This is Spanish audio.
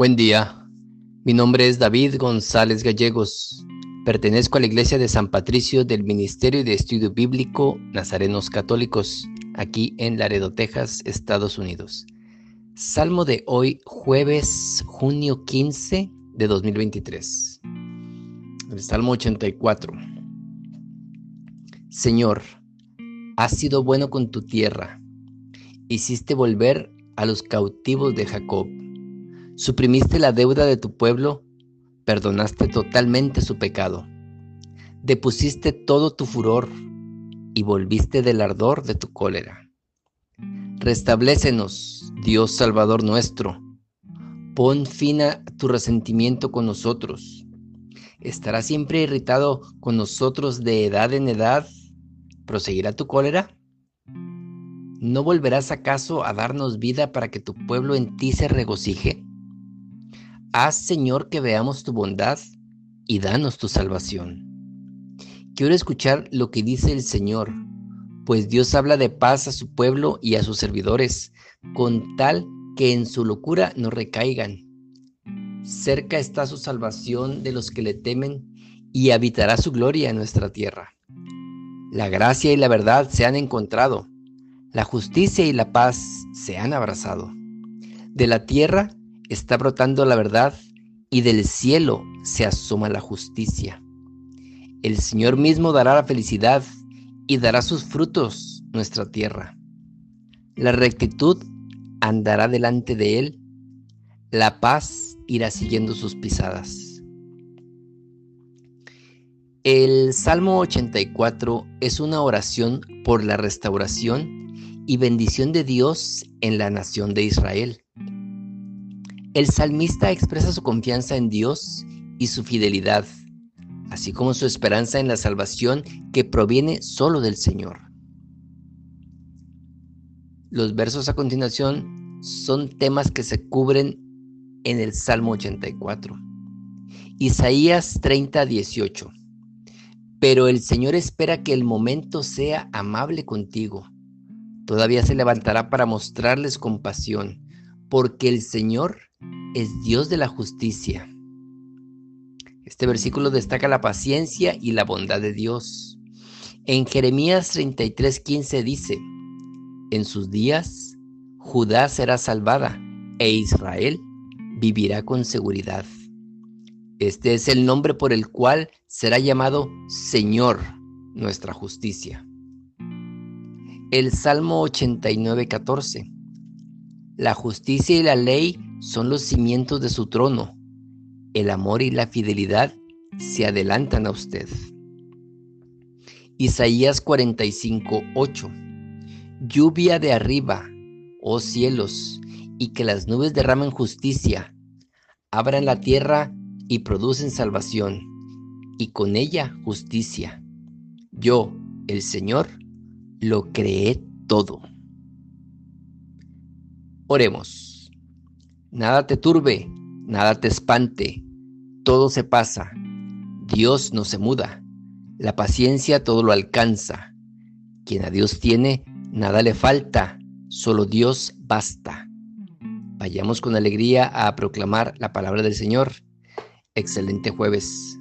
Buen día, mi nombre es David González Gallegos. Pertenezco a la Iglesia de San Patricio del Ministerio de Estudio Bíblico Nazarenos Católicos, aquí en Laredo, Texas, Estados Unidos. Salmo de hoy, jueves, junio 15 de 2023. El Salmo 84. Señor, has sido bueno con tu tierra. Hiciste volver a los cautivos de Jacob Suprimiste la deuda de tu pueblo, perdonaste totalmente su pecado. Depusiste todo tu furor y volviste del ardor de tu cólera. Restablécenos, Dios Salvador nuestro. Pon fin a tu resentimiento con nosotros. ¿Estará siempre irritado con nosotros de edad en edad? ¿Proseguirá tu cólera? ¿No volverás acaso a darnos vida para que tu pueblo en ti se regocije? Haz, Señor, que veamos tu bondad y danos tu salvación. Quiero escuchar lo que dice el Señor, pues Dios habla de paz a su pueblo y a sus servidores, con tal que en su locura no recaigan. Cerca está su salvación de los que le temen y habitará su gloria en nuestra tierra. La gracia y la verdad se han encontrado, la justicia y la paz se han abrazado. De la tierra está brotando la verdad y del cielo se asoma la justicia. El Señor mismo dará la felicidad y dará sus frutos nuestra tierra. La rectitud andará delante de él, la paz irá siguiendo sus pisadas. El Salmo 84 es una oración por la restauración y bendición de Dios en la nación de Israel. El salmista expresa su confianza en Dios y su fidelidad, así como su esperanza en la salvación que proviene solo del Señor. Los versos a continuación son temas que se cubren en el Salmo 84. Isaías 30, 18. Pero el Señor espera que el momento sea amable contigo. Todavía se levantará para mostrarles compasión, porque el Señor es Dios de la justicia. Este versículo destaca la paciencia y la bondad de Dios. En Jeremías 33:15 dice, en sus días Judá será salvada e Israel vivirá con seguridad. Este es el nombre por el cual será llamado Señor nuestra justicia. El Salmo 89:14. La justicia y la ley son los cimientos de su trono. El amor y la fidelidad se adelantan a usted. Isaías 45, 8. Lluvia de arriba, oh cielos, y que las nubes derramen justicia, abran la tierra y producen salvación, y con ella justicia. Yo, el Señor, lo creé todo. Oremos. Nada te turbe, nada te espante, todo se pasa. Dios no se muda, la paciencia todo lo alcanza. Quien a Dios tiene, nada le falta, solo Dios basta. Vayamos con alegría a proclamar la palabra del Señor. Excelente jueves.